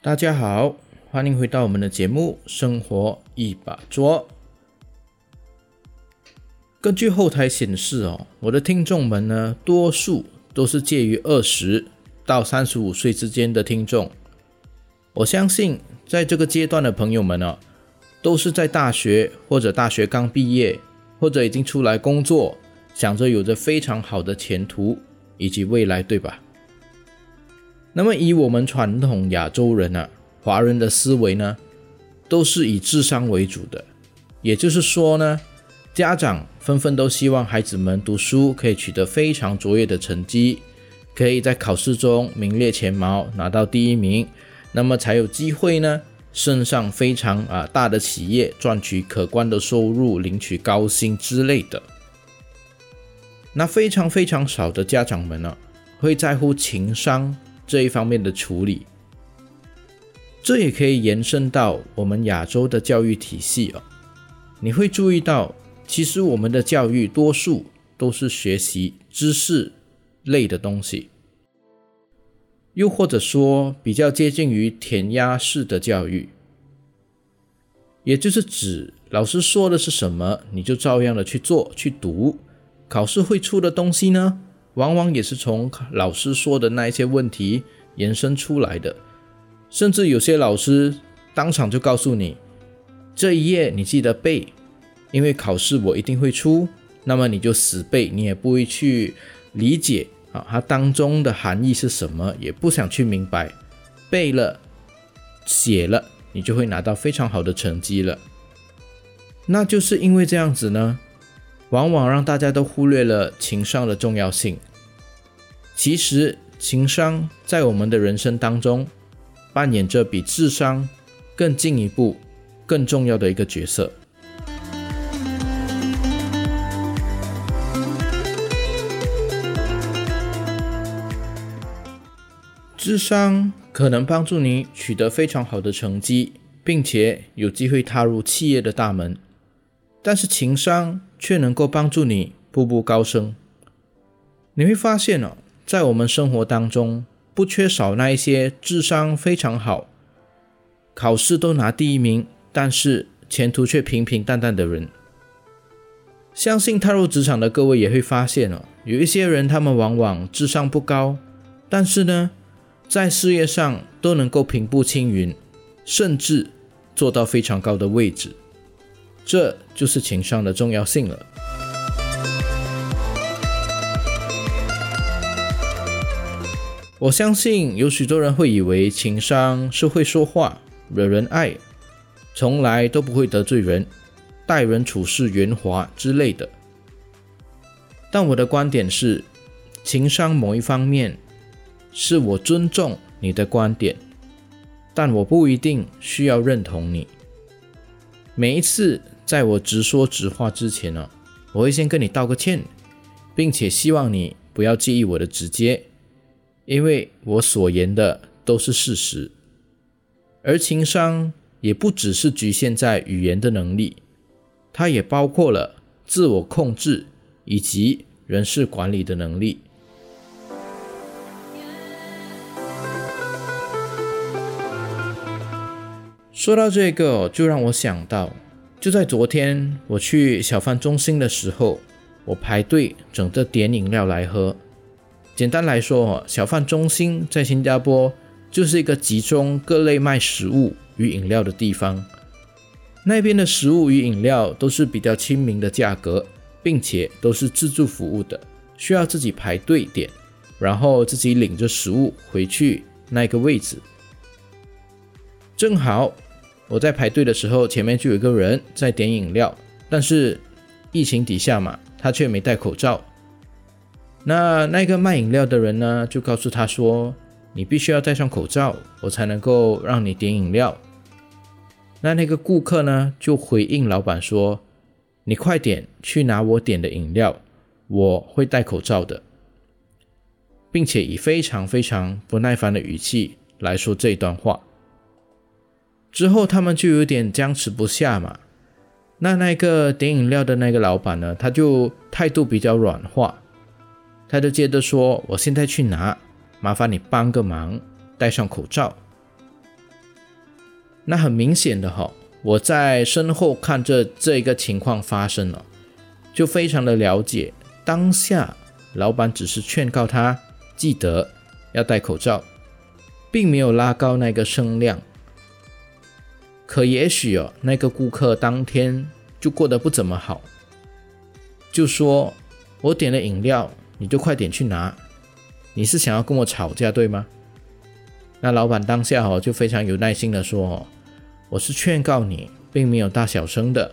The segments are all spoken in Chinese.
大家好，欢迎回到我们的节目《生活一把抓》。根据后台显示哦，我的听众们呢，多数都是介于二十到三十五岁之间的听众。我相信，在这个阶段的朋友们呢，都是在大学或者大学刚毕业，或者已经出来工作，想着有着非常好的前途以及未来，对吧？那么，以我们传统亚洲人啊，华人的思维呢，都是以智商为主的。也就是说呢，家长纷纷都希望孩子们读书可以取得非常卓越的成绩，可以在考试中名列前茅，拿到第一名，那么才有机会呢，升上非常啊大的企业，赚取可观的收入，领取高薪之类的。那非常非常少的家长们呢，会在乎情商。这一方面的处理，这也可以延伸到我们亚洲的教育体系哦。你会注意到，其实我们的教育多数都是学习知识类的东西，又或者说比较接近于填鸭式的教育，也就是指老师说的是什么，你就照样的去做去读，考试会出的东西呢？往往也是从老师说的那一些问题延伸出来的，甚至有些老师当场就告诉你，这一页你记得背，因为考试我一定会出，那么你就死背，你也不会去理解啊，它当中的含义是什么，也不想去明白，背了写了，你就会拿到非常好的成绩了。那就是因为这样子呢，往往让大家都忽略了情商的重要性。其实，情商在我们的人生当中扮演着比智商更进一步、更重要的一个角色。智商可能帮助你取得非常好的成绩，并且有机会踏入企业的大门，但是情商却能够帮助你步步高升。你会发现哦。在我们生活当中，不缺少那一些智商非常好、考试都拿第一名，但是前途却平平淡淡的人。相信踏入职场的各位也会发现哦，有一些人他们往往智商不高，但是呢，在事业上都能够平步青云，甚至做到非常高的位置。这就是情商的重要性了。我相信有许多人会以为情商是会说话、惹人爱，从来都不会得罪人、待人处事圆滑之类的。但我的观点是，情商某一方面是我尊重你的观点，但我不一定需要认同你。每一次在我直说直话之前呢，我会先跟你道个歉，并且希望你不要介意我的直接。因为我所言的都是事实，而情商也不只是局限在语言的能力，它也包括了自我控制以及人事管理的能力。说到这个，就让我想到，就在昨天我去小贩中心的时候，我排队等着点饮料来喝。简单来说，小贩中心在新加坡就是一个集中各类卖食物与饮料的地方。那边的食物与饮料都是比较亲民的价格，并且都是自助服务的，需要自己排队点，然后自己领着食物回去那个位置。正好我在排队的时候，前面就有一个人在点饮料，但是疫情底下嘛，他却没戴口罩。那那个卖饮料的人呢，就告诉他说：“你必须要戴上口罩，我才能够让你点饮料。”那那个顾客呢，就回应老板说：“你快点去拿我点的饮料，我会戴口罩的。”并且以非常非常不耐烦的语气来说这段话。之后他们就有点僵持不下嘛。那那个点饮料的那个老板呢，他就态度比较软化。他就接着说：“我现在去拿，麻烦你帮个忙，戴上口罩。”那很明显的哈，我在身后看着这个情况发生了，就非常的了解当下老板只是劝告他记得要戴口罩，并没有拉高那个声量。可也许哦，那个顾客当天就过得不怎么好，就说：“我点了饮料，你就快点去拿。你是想要跟我吵架对吗？”那老板当下哦就非常有耐心的说：“我是劝告你，并没有大小声的。”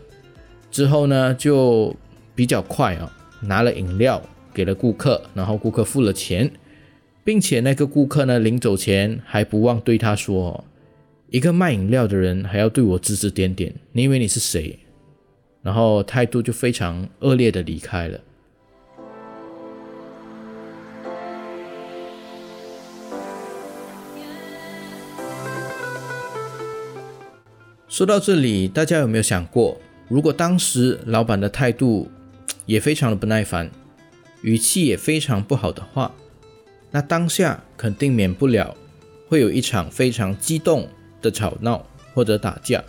之后呢，就比较快啊，拿了饮料给了顾客，然后顾客付了钱，并且那个顾客呢临走前还不忘对他说。一个卖饮料的人还要对我指指点点，你以为你是谁？然后态度就非常恶劣的离开了。说到这里，大家有没有想过，如果当时老板的态度也非常的不耐烦，语气也非常不好的话，那当下肯定免不了会有一场非常激动。的吵闹或者打架，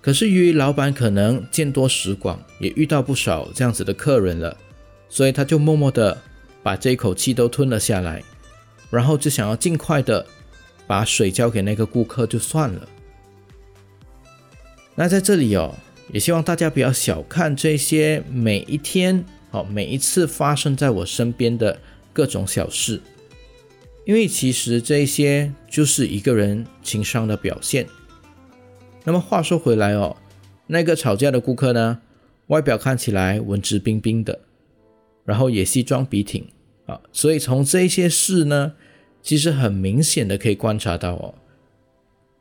可是由于老板可能见多识广，也遇到不少这样子的客人了，所以他就默默的把这一口气都吞了下来，然后就想要尽快的把水交给那个顾客就算了。那在这里哦，也希望大家不要小看这些每一天哦，每一次发生在我身边的各种小事。因为其实这些就是一个人情商的表现。那么话说回来哦，那个吵架的顾客呢，外表看起来文质彬彬的，然后也西装笔挺啊，所以从这些事呢，其实很明显的可以观察到哦，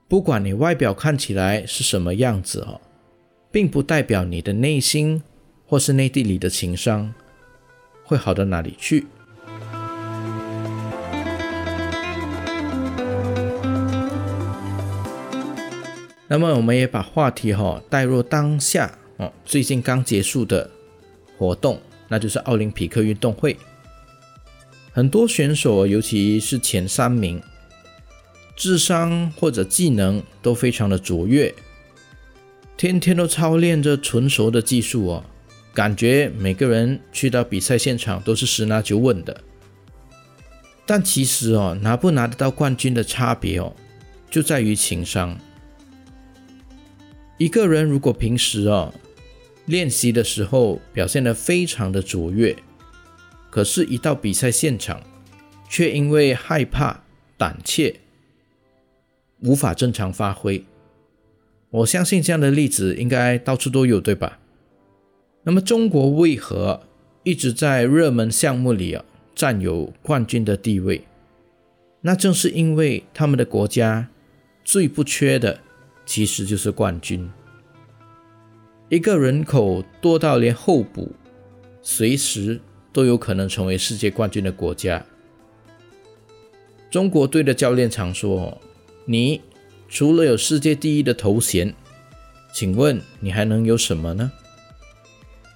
不管你外表看起来是什么样子哦，并不代表你的内心或是内地里的情商会好到哪里去。那么我们也把话题哈带入当下哦，最近刚结束的活动，那就是奥林匹克运动会。很多选手，尤其是前三名，智商或者技能都非常的卓越，天天都操练着纯熟的技术哦，感觉每个人去到比赛现场都是十拿九稳的。但其实哦，拿不拿得到冠军的差别哦，就在于情商。一个人如果平时哦练习的时候表现得非常的卓越，可是，一到比赛现场，却因为害怕、胆怯，无法正常发挥。我相信这样的例子应该到处都有，对吧？那么，中国为何一直在热门项目里啊占有冠军的地位？那正是因为他们的国家最不缺的。其实就是冠军。一个人口多到连候补随时都有可能成为世界冠军的国家，中国队的教练常说：“你除了有世界第一的头衔，请问你还能有什么呢？”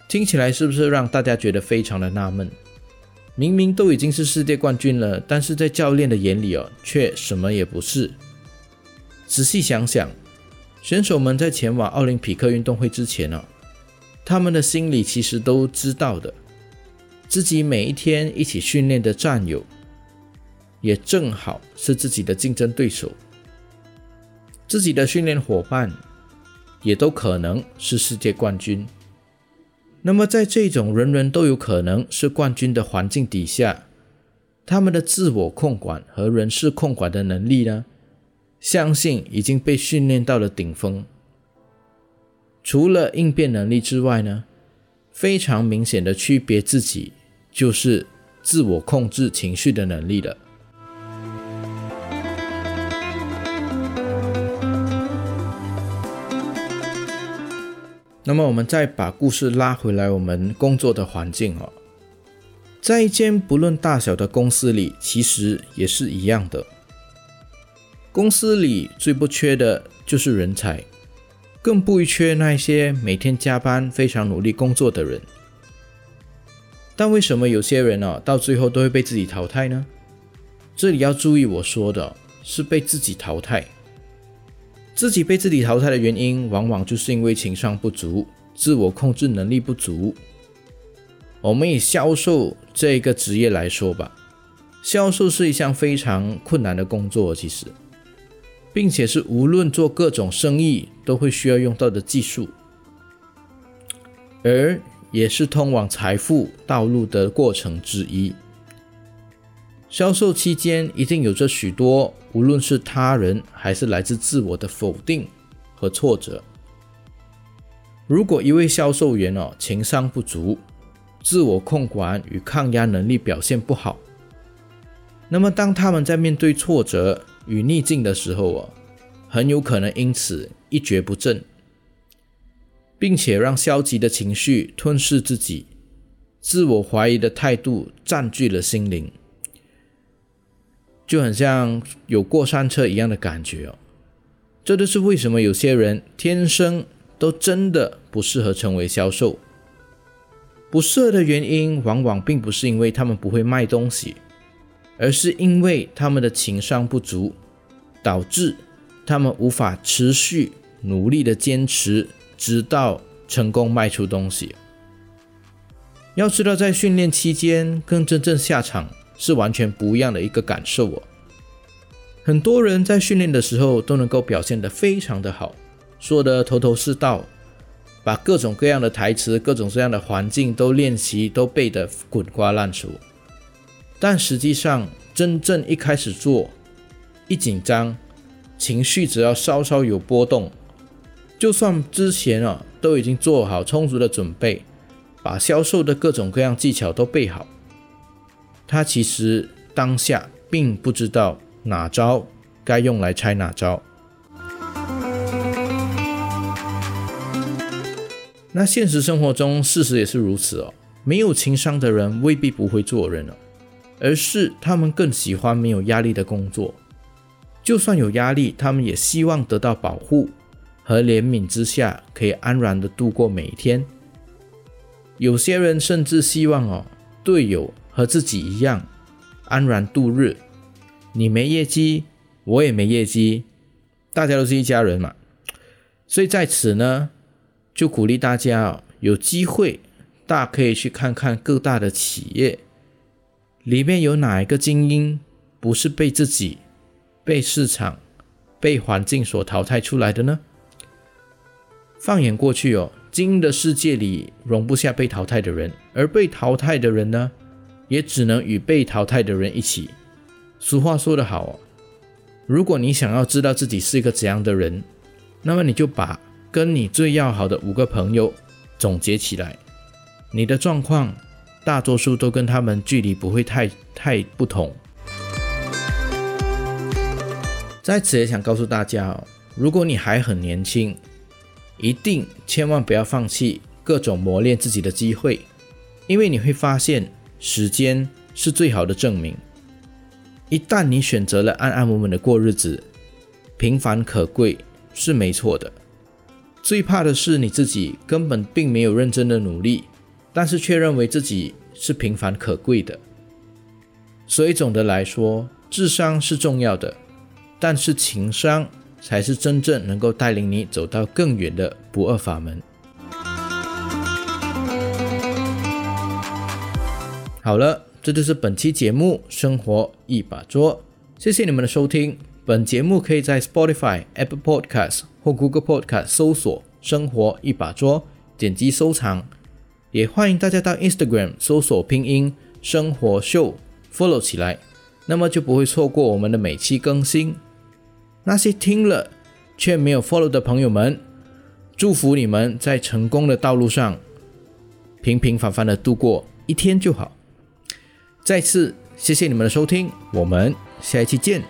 听起来是不是让大家觉得非常的纳闷？明明都已经是世界冠军了，但是在教练的眼里哦，却什么也不是。仔细想想。选手们在前往奥林匹克运动会之前呢，他们的心里其实都知道的，自己每一天一起训练的战友，也正好是自己的竞争对手，自己的训练伙伴，也都可能是世界冠军。那么在这种人人都有可能是冠军的环境底下，他们的自我控管和人事控管的能力呢？相信已经被训练到了顶峰。除了应变能力之外呢，非常明显的区别自己就是自我控制情绪的能力了。那么我们再把故事拉回来，我们工作的环境哦，在一间不论大小的公司里，其实也是一样的。公司里最不缺的就是人才，更不缺那些每天加班、非常努力工作的人。但为什么有些人呢，到最后都会被自己淘汰呢？这里要注意，我说的是被自己淘汰。自己被自己淘汰的原因，往往就是因为情商不足、自我控制能力不足。我们以销售这个职业来说吧，销售是一项非常困难的工作，其实，并且是无论做各种生意都会需要用到的技术，而也是通往财富道路的过程之一。销售期间一定有着许多，无论是他人还是来自自我的否定和挫折。如果一位销售员哦情商不足，自我控管与抗压能力表现不好，那么当他们在面对挫折与逆境的时候哦，很有可能因此一蹶不振，并且让消极的情绪吞噬自己，自我怀疑的态度占据了心灵。就很像有过山车一样的感觉哦，这就是为什么有些人天生都真的不适合成为销售。不适合的原因，往往并不是因为他们不会卖东西，而是因为他们的情商不足，导致他们无法持续努力的坚持，直到成功卖出东西。要知道，在训练期间跟真正下场。是完全不一样的一个感受哦。很多人在训练的时候都能够表现得非常的好，说得头头是道，把各种各样的台词、各种各样的环境都练习、都背得滚瓜烂熟。但实际上，真正一开始做，一紧张，情绪只要稍稍有波动，就算之前啊都已经做好充足的准备，把销售的各种各样技巧都背好。他其实当下并不知道哪招该用来拆哪招。那现实生活中，事实也是如此哦。没有情商的人未必不会做人哦，而是他们更喜欢没有压力的工作。就算有压力，他们也希望得到保护和怜悯之下，可以安然的度过每一天。有些人甚至希望哦，队友。和自己一样安然度日，你没业绩，我也没业绩，大家都是一家人嘛。所以在此呢，就鼓励大家哦有机会，大可以去看看各大的企业里面有哪一个精英不是被自己、被市场、被环境所淘汰出来的呢？放眼过去哦，精英的世界里容不下被淘汰的人，而被淘汰的人呢？也只能与被淘汰的人一起。俗话说得好，如果你想要知道自己是一个怎样的人，那么你就把跟你最要好的五个朋友总结起来。你的状况大多数都跟他们距离不会太太不同。在此也想告诉大家哦，如果你还很年轻，一定千万不要放弃各种磨练自己的机会，因为你会发现。时间是最好的证明。一旦你选择了安安稳稳的过日子，平凡可贵是没错的。最怕的是你自己根本并没有认真的努力，但是却认为自己是平凡可贵的。所以总的来说，智商是重要的，但是情商才是真正能够带领你走到更远的不二法门。好了，这就是本期节目《生活一把桌》，谢谢你们的收听。本节目可以在 Spotify、Apple Podcast 或 Google Podcast 搜索“生活一把桌”，点击收藏。也欢迎大家到 Instagram 搜索拼音“生活秀 ”，follow 起来，那么就不会错过我们的每期更新。那些听了却没有 follow 的朋友们，祝福你们在成功的道路上平平凡凡的度过一天就好。再次谢谢你们的收听，我们下一期见。